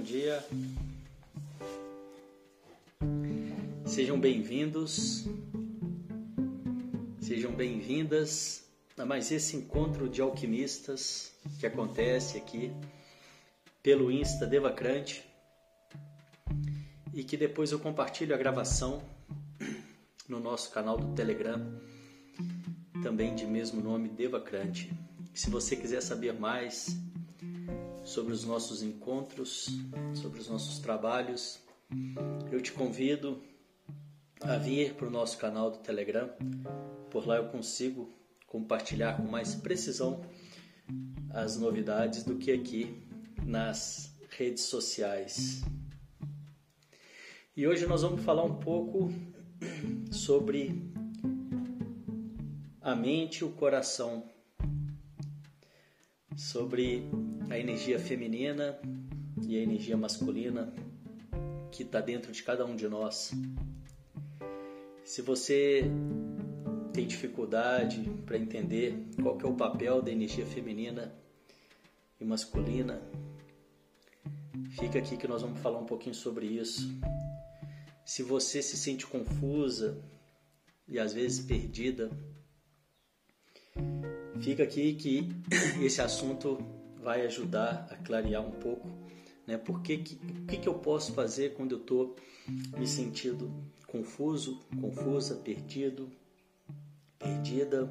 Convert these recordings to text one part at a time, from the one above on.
bom dia. Sejam bem-vindos, sejam bem-vindas a mais esse encontro de alquimistas que acontece aqui pelo Insta Devacrante e que depois eu compartilho a gravação no nosso canal do Telegram, também de mesmo nome Devacrante. Se você quiser saber mais sobre os nossos encontros, sobre os nossos trabalhos, eu te convido a vir para o nosso canal do Telegram. Por lá eu consigo compartilhar com mais precisão as novidades do que aqui nas redes sociais. E hoje nós vamos falar um pouco sobre a mente e o coração, sobre a energia feminina e a energia masculina que está dentro de cada um de nós. Se você tem dificuldade para entender qual é o papel da energia feminina e masculina, fica aqui que nós vamos falar um pouquinho sobre isso. Se você se sente confusa e às vezes perdida, fica aqui que esse assunto vai ajudar a clarear um pouco, né? Por que, o que, que eu posso fazer quando eu estou me sentindo confuso, confusa, perdido, perdida,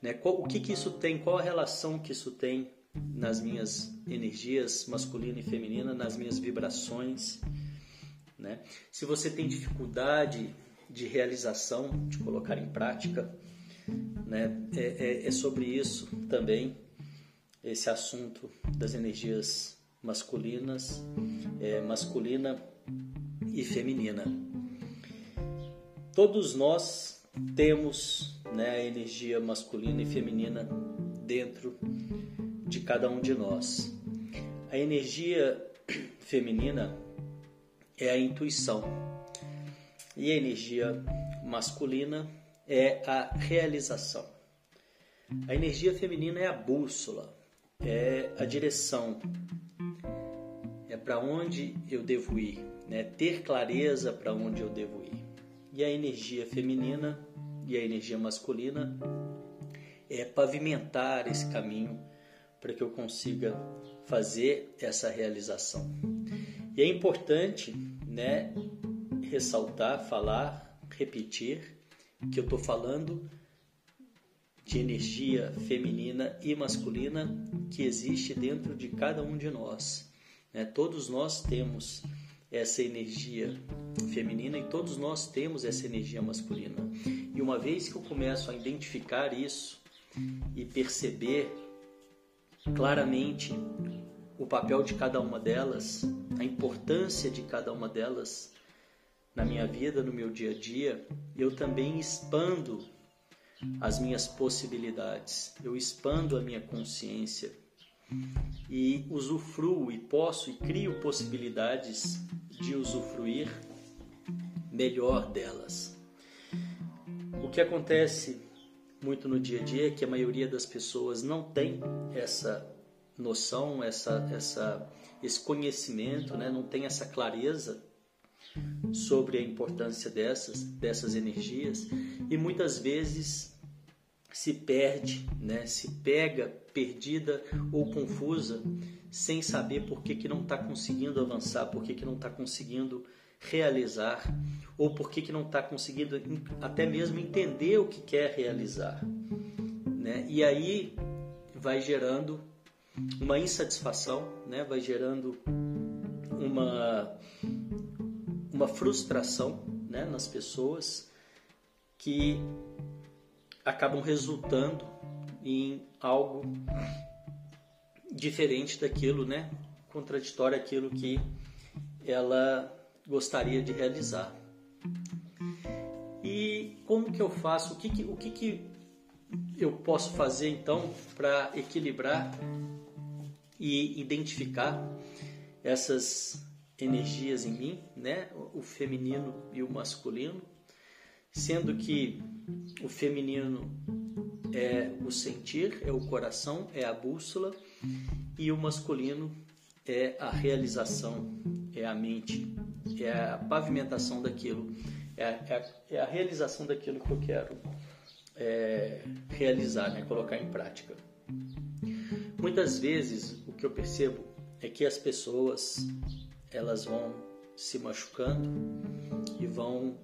né? Qual, o que, que isso tem? Qual a relação que isso tem nas minhas energias masculina e feminina, nas minhas vibrações, né? Se você tem dificuldade de realização, de colocar em prática, né? É, é, é sobre isso também esse assunto das energias masculinas, é, masculina e feminina. Todos nós temos né, a energia masculina e feminina dentro de cada um de nós. A energia feminina é a intuição e a energia masculina é a realização. A energia feminina é a bússola, é a direção, é para onde eu devo ir, né? ter clareza para onde eu devo ir. E a energia feminina e a energia masculina é pavimentar esse caminho para que eu consiga fazer essa realização. E é importante, né, ressaltar, falar, repetir que eu estou falando de energia feminina e masculina que existe dentro de cada um de nós. Né? Todos nós temos essa energia feminina e todos nós temos essa energia masculina. E uma vez que eu começo a identificar isso e perceber claramente o papel de cada uma delas, a importância de cada uma delas na minha vida, no meu dia a dia, eu também expando as minhas possibilidades, eu expando a minha consciência e usufruo e posso e crio possibilidades de usufruir melhor delas. O que acontece muito no dia a dia é que a maioria das pessoas não tem essa noção, essa, essa, esse conhecimento, né? não tem essa clareza sobre a importância dessas, dessas energias e muitas vezes se perde, né? se pega perdida ou confusa, sem saber por que, que não está conseguindo avançar, por que, que não está conseguindo realizar, ou por que, que não está conseguindo até mesmo entender o que quer realizar. Né? E aí vai gerando uma insatisfação, né? vai gerando uma, uma frustração né? nas pessoas que acabam resultando em algo diferente daquilo, né? Contraditório aquilo que ela gostaria de realizar. E como que eu faço? O que, que o que, que eu posso fazer então para equilibrar e identificar essas energias em mim, né? O feminino e o masculino, sendo que o feminino é o sentir, é o coração, é a bússola, e o masculino é a realização, é a mente, é a pavimentação daquilo, é a, é é a realização daquilo que eu quero é, realizar, né? colocar em prática. Muitas vezes o que eu percebo é que as pessoas elas vão se machucando e vão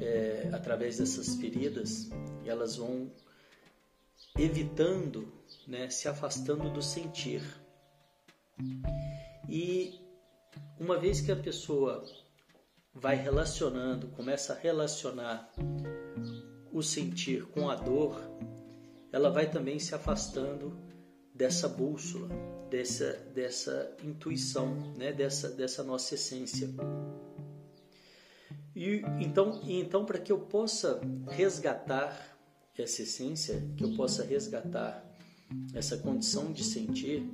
é, através dessas feridas elas vão evitando, né, se afastando do sentir. E uma vez que a pessoa vai relacionando, começa a relacionar o sentir com a dor, ela vai também se afastando dessa bússola, dessa, dessa intuição, né? dessa, dessa nossa essência. Então, então para que eu possa resgatar essa essência, que eu possa resgatar essa condição de sentir,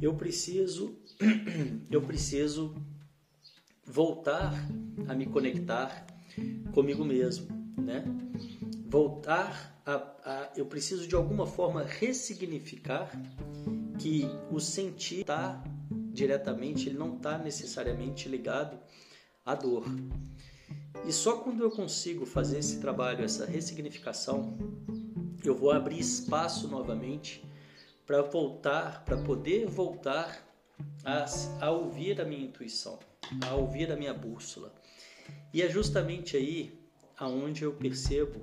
eu preciso eu preciso voltar a me conectar comigo mesmo, né? Voltar a, a eu preciso de alguma forma ressignificar que o sentir está diretamente, ele não está necessariamente ligado à dor. E só quando eu consigo fazer esse trabalho, essa ressignificação, eu vou abrir espaço novamente para voltar, para poder voltar a, a ouvir a minha intuição, a ouvir a minha bússola. E é justamente aí aonde eu percebo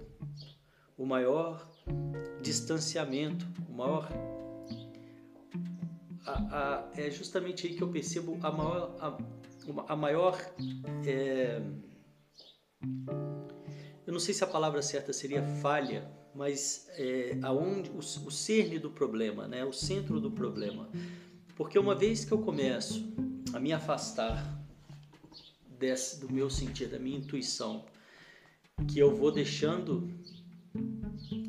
o maior distanciamento, o maior a, a, é justamente aí que eu percebo a maior a, maior é, eu não sei se a palavra certa seria falha, mas é, aonde o, o cerne do problema, né? o centro do problema. Porque uma vez que eu começo a me afastar desse, do meu sentir, da minha intuição, que eu vou deixando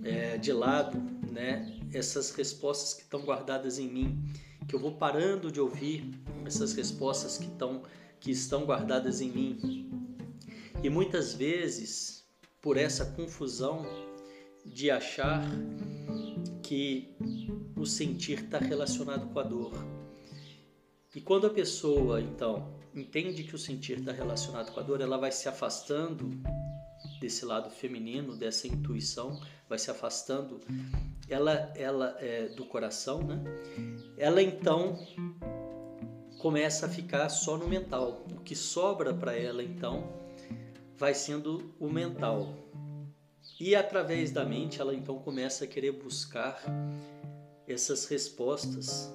é, de lado né, essas respostas que estão guardadas em mim, que eu vou parando de ouvir essas respostas que, estão, que estão guardadas em mim, e muitas vezes, por essa confusão de achar que o sentir está relacionado com a dor. E quando a pessoa, então, entende que o sentir está relacionado com a dor, ela vai se afastando desse lado feminino, dessa intuição, vai se afastando ela, ela é, do coração, né? Ela então começa a ficar só no mental. O que sobra para ela então vai sendo o mental. E através da mente, ela então começa a querer buscar essas respostas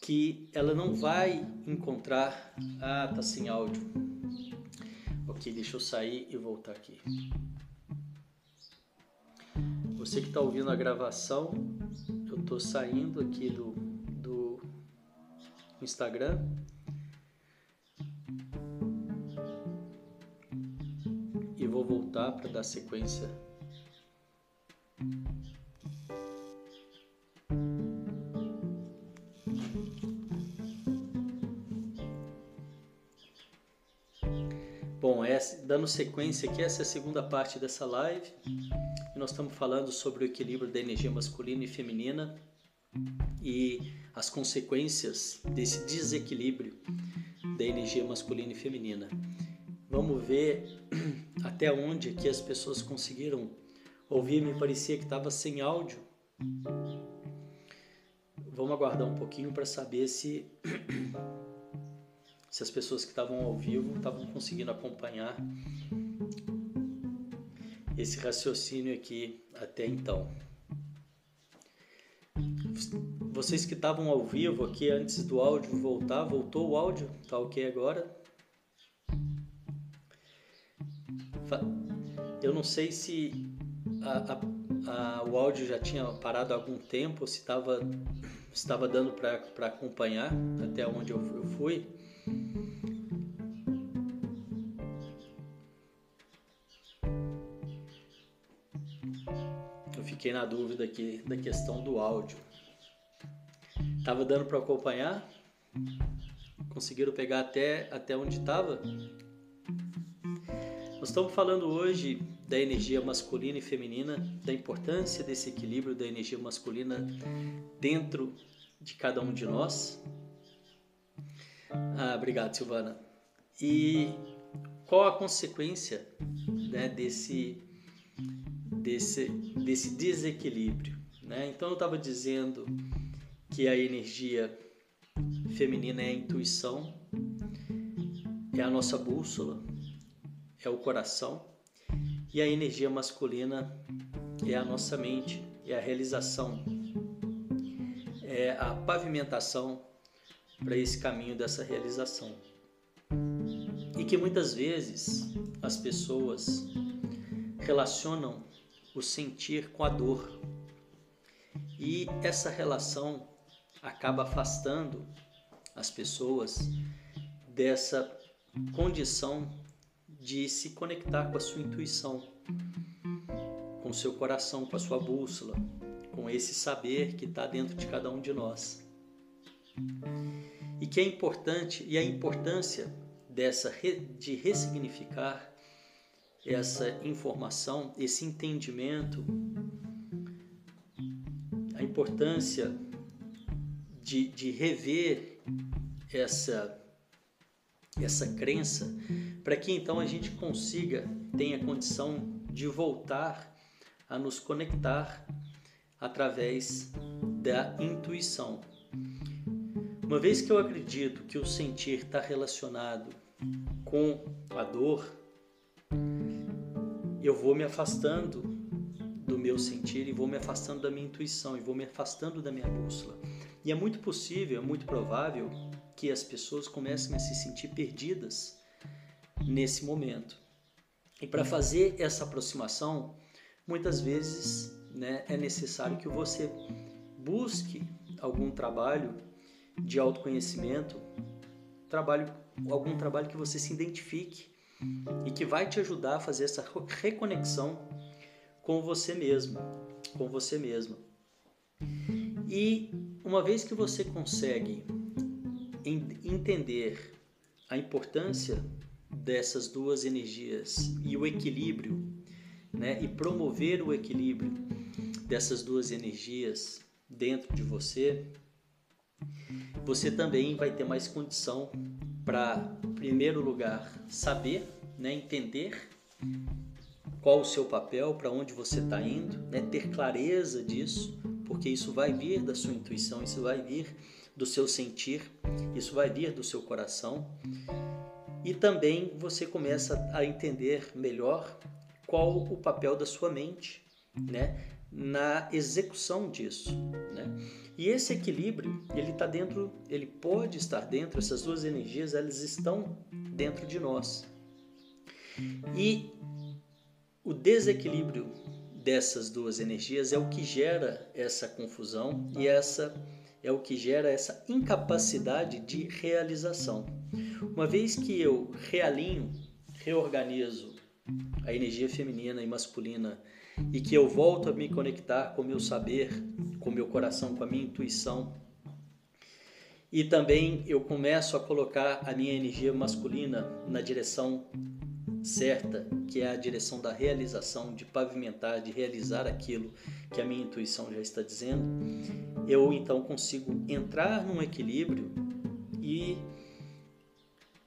que ela não vai encontrar. Ah, tá sem áudio. Ok, deixa eu sair e voltar aqui. Você que está ouvindo a gravação, eu estou saindo aqui do, do Instagram voltar para dar sequência. Bom, essa, dando sequência aqui, essa é a segunda parte dessa live. Nós estamos falando sobre o equilíbrio da energia masculina e feminina e as consequências desse desequilíbrio da energia masculina e feminina. Vamos ver até onde que as pessoas conseguiram ouvir. Me parecia que estava sem áudio. Vamos aguardar um pouquinho para saber se se as pessoas que estavam ao vivo estavam conseguindo acompanhar esse raciocínio aqui até então. Vocês que estavam ao vivo aqui antes do áudio voltar, voltou o áudio? Tá ok agora? Eu não sei se a, a, a, o áudio já tinha parado há algum tempo, se estava estava dando para acompanhar até onde eu, eu fui. Eu fiquei na dúvida aqui da questão do áudio. Tava dando para acompanhar? Conseguiram pegar até, até onde estava? Nós estamos falando hoje da energia masculina e feminina, da importância desse equilíbrio da energia masculina dentro de cada um de nós. Ah, obrigado, Silvana. E qual a consequência né, desse, desse, desse desequilíbrio? Né? Então, eu estava dizendo que a energia feminina é a intuição, é a nossa bússola, é o coração, e a energia masculina é a nossa mente, é a realização, é a pavimentação para esse caminho dessa realização. E que muitas vezes as pessoas relacionam o sentir com a dor. E essa relação acaba afastando as pessoas dessa condição de se conectar com a sua intuição, com o seu coração, com a sua bússola, com esse saber que está dentro de cada um de nós. E que é importante, e a importância dessa de ressignificar essa informação, esse entendimento, a importância de, de rever essa essa crença para que então a gente consiga tenha condição de voltar a nos conectar através da intuição. Uma vez que eu acredito que o sentir está relacionado com a dor, eu vou me afastando do meu sentir e vou me afastando da minha intuição e vou me afastando da minha bússola. E é muito possível, é muito provável que as pessoas comecem a se sentir perdidas nesse momento. E para fazer essa aproximação, muitas vezes né, é necessário que você busque algum trabalho de autoconhecimento, trabalho, algum trabalho que você se identifique e que vai te ajudar a fazer essa reconexão com você mesmo, com você mesma. E uma vez que você consegue entender a importância dessas duas energias e o equilíbrio, né, e promover o equilíbrio dessas duas energias dentro de você, você também vai ter mais condição para, em primeiro lugar, saber, né, entender qual o seu papel, para onde você está indo, né, ter clareza disso, porque isso vai vir da sua intuição, isso vai vir do seu sentir, isso vai vir do seu coração. E também você começa a entender melhor qual o papel da sua mente, né, na execução disso, né? E esse equilíbrio, ele está dentro, ele pode estar dentro, essas duas energias, elas estão dentro de nós. E o desequilíbrio dessas duas energias é o que gera essa confusão e essa é o que gera essa incapacidade de realização. Uma vez que eu realinho, reorganizo a energia feminina e masculina e que eu volto a me conectar com o meu saber, com o meu coração, com a minha intuição, e também eu começo a colocar a minha energia masculina na direção certa, que é a direção da realização, de pavimentar, de realizar aquilo que a minha intuição já está dizendo, eu então consigo entrar num equilíbrio e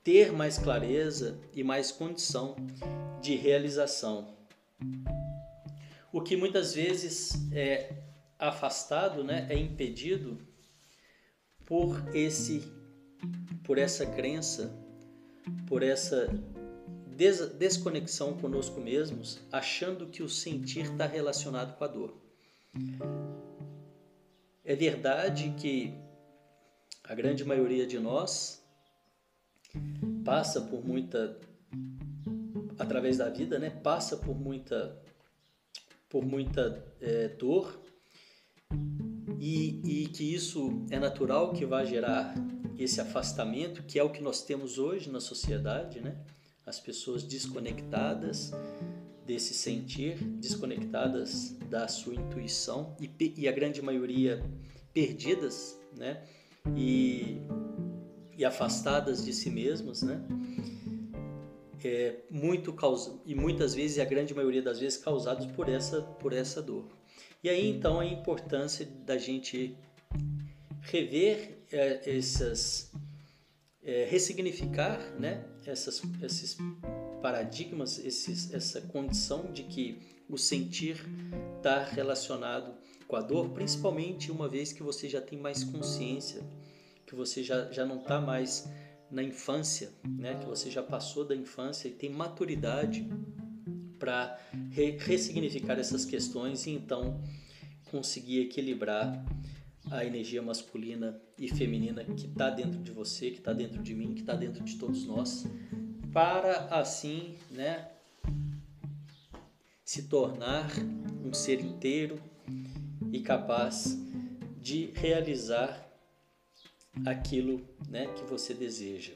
ter mais clareza e mais condição de realização. O que muitas vezes é afastado, né, é impedido por esse por essa crença, por essa des desconexão conosco mesmos, achando que o sentir está relacionado com a dor. É verdade que a grande maioria de nós passa por muita através da vida, né? Passa por muita por muita é, dor e, e que isso é natural que vai gerar esse afastamento que é o que nós temos hoje na sociedade, né? As pessoas desconectadas desse sentir, desconectadas da sua intuição e, e a grande maioria perdidas, né? E, e afastadas de si mesmas, né? É muito causa, e muitas vezes a grande maioria das vezes causados por essa por essa dor. E aí então a importância da gente rever é, essas é, ressignificar né, essas, esses paradigmas, esses, essa condição de que o sentir está relacionado com a dor, principalmente uma vez que você já tem mais consciência, que você já, já não está mais na infância, né? que você já passou da infância e tem maturidade para re ressignificar essas questões e então conseguir equilibrar a energia masculina e feminina que está dentro de você, que está dentro de mim, que está dentro de todos nós, para assim, né, se tornar um ser inteiro e capaz de realizar aquilo, né, que você deseja.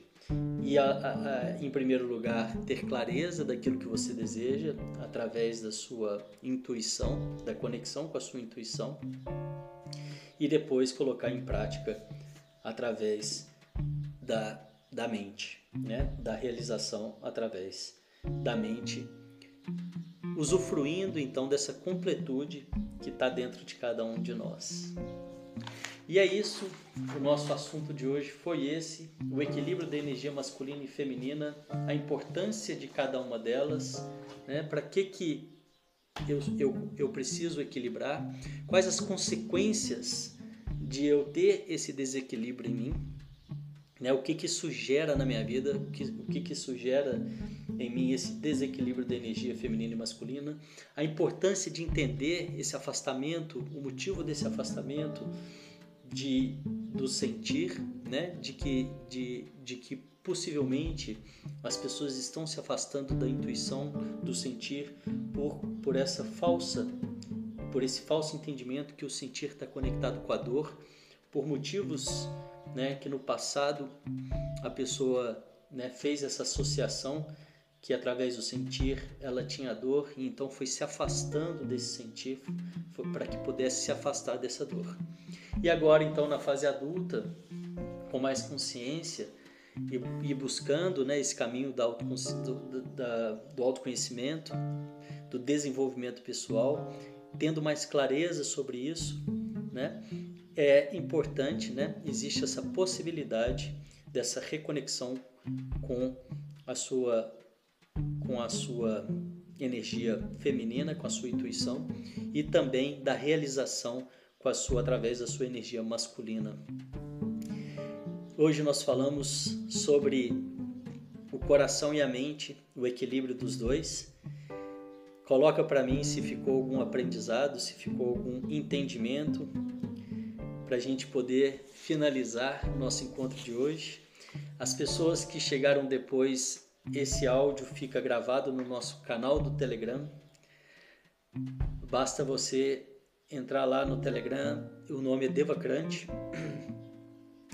E a, a, a, em primeiro lugar, ter clareza daquilo que você deseja através da sua intuição, da conexão com a sua intuição e depois colocar em prática através da, da mente, né? da realização através da mente, usufruindo então dessa completude que está dentro de cada um de nós. E é isso, o nosso assunto de hoje foi esse: o equilíbrio da energia masculina e feminina, a importância de cada uma delas, né? para que, que eu, eu, eu preciso equilibrar, quais as consequências de eu ter esse desequilíbrio em mim, né? o que, que isso gera na minha vida, o que, o que, que isso gera em mim, esse desequilíbrio da energia feminina e masculina, a importância de entender esse afastamento, o motivo desse afastamento, de, do sentir, né? de, que, de, de que possivelmente as pessoas estão se afastando da intuição, do sentir, por, por essa falsa, por esse falso entendimento que o sentir está conectado com a dor, por motivos né, que no passado a pessoa né, fez essa associação que através do sentir ela tinha dor e então foi se afastando desse sentir para que pudesse se afastar dessa dor. E agora então na fase adulta, com mais consciência, e, e buscando né, esse caminho do, do, da, do autoconhecimento, do desenvolvimento pessoal, tendo mais clareza sobre isso, né, é importante, né, existe essa possibilidade dessa reconexão com a sua com a sua energia feminina, com a sua intuição e também da realização com a sua através da sua energia masculina. Hoje nós falamos sobre o coração e a mente, o equilíbrio dos dois. Coloca para mim se ficou algum aprendizado, se ficou algum entendimento, para a gente poder finalizar o nosso encontro de hoje. As pessoas que chegaram depois, esse áudio fica gravado no nosso canal do Telegram. Basta você entrar lá no Telegram, o nome é Devacrante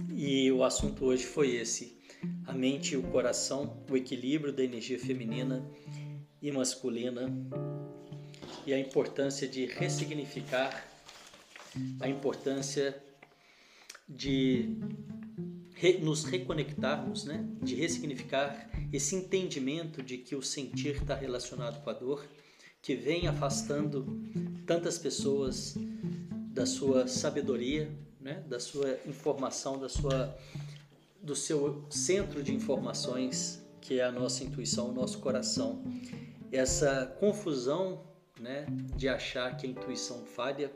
e o assunto hoje foi esse: a mente e o coração, o equilíbrio da energia feminina e masculina e a importância de ressignificar, a importância de nos reconectarmos, né? de ressignificar esse entendimento de que o sentir está relacionado com a dor, que vem afastando tantas pessoas da sua sabedoria, né, da sua informação, da sua, do seu centro de informações, que é a nossa intuição, o nosso coração. Essa confusão né, de achar que a intuição falha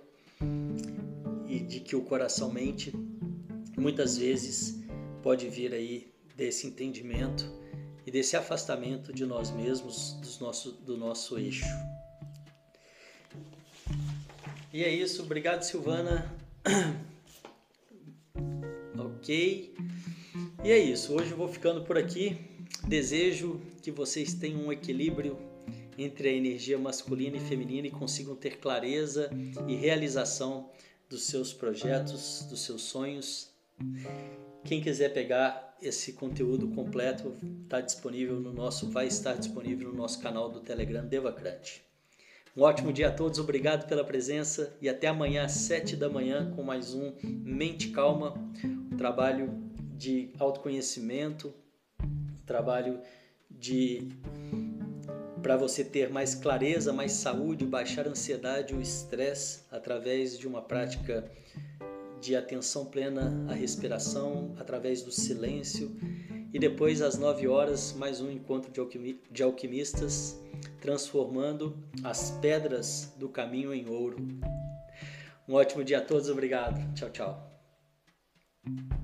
e de que o coração mente, muitas vezes pode vir aí desse entendimento e desse afastamento de nós mesmos, do nosso, do nosso eixo. E é isso, obrigado Silvana ok? E é isso, hoje eu vou ficando por aqui. Desejo que vocês tenham um equilíbrio entre a energia masculina e feminina e consigam ter clareza e realização dos seus projetos, dos seus sonhos. Quem quiser pegar esse conteúdo completo, está disponível no nosso, vai estar disponível no nosso canal do Telegram Devacrante. Um ótimo dia a todos, obrigado pela presença e até amanhã às 7 da manhã com mais um Mente Calma, um trabalho de autoconhecimento, um trabalho de para você ter mais clareza, mais saúde, baixar a ansiedade, o estresse através de uma prática de atenção plena à respiração, através do silêncio E depois, às 9 horas, mais um encontro de alquimistas, transformando as pedras do caminho em ouro. Um ótimo dia a todos, obrigado. Tchau, tchau.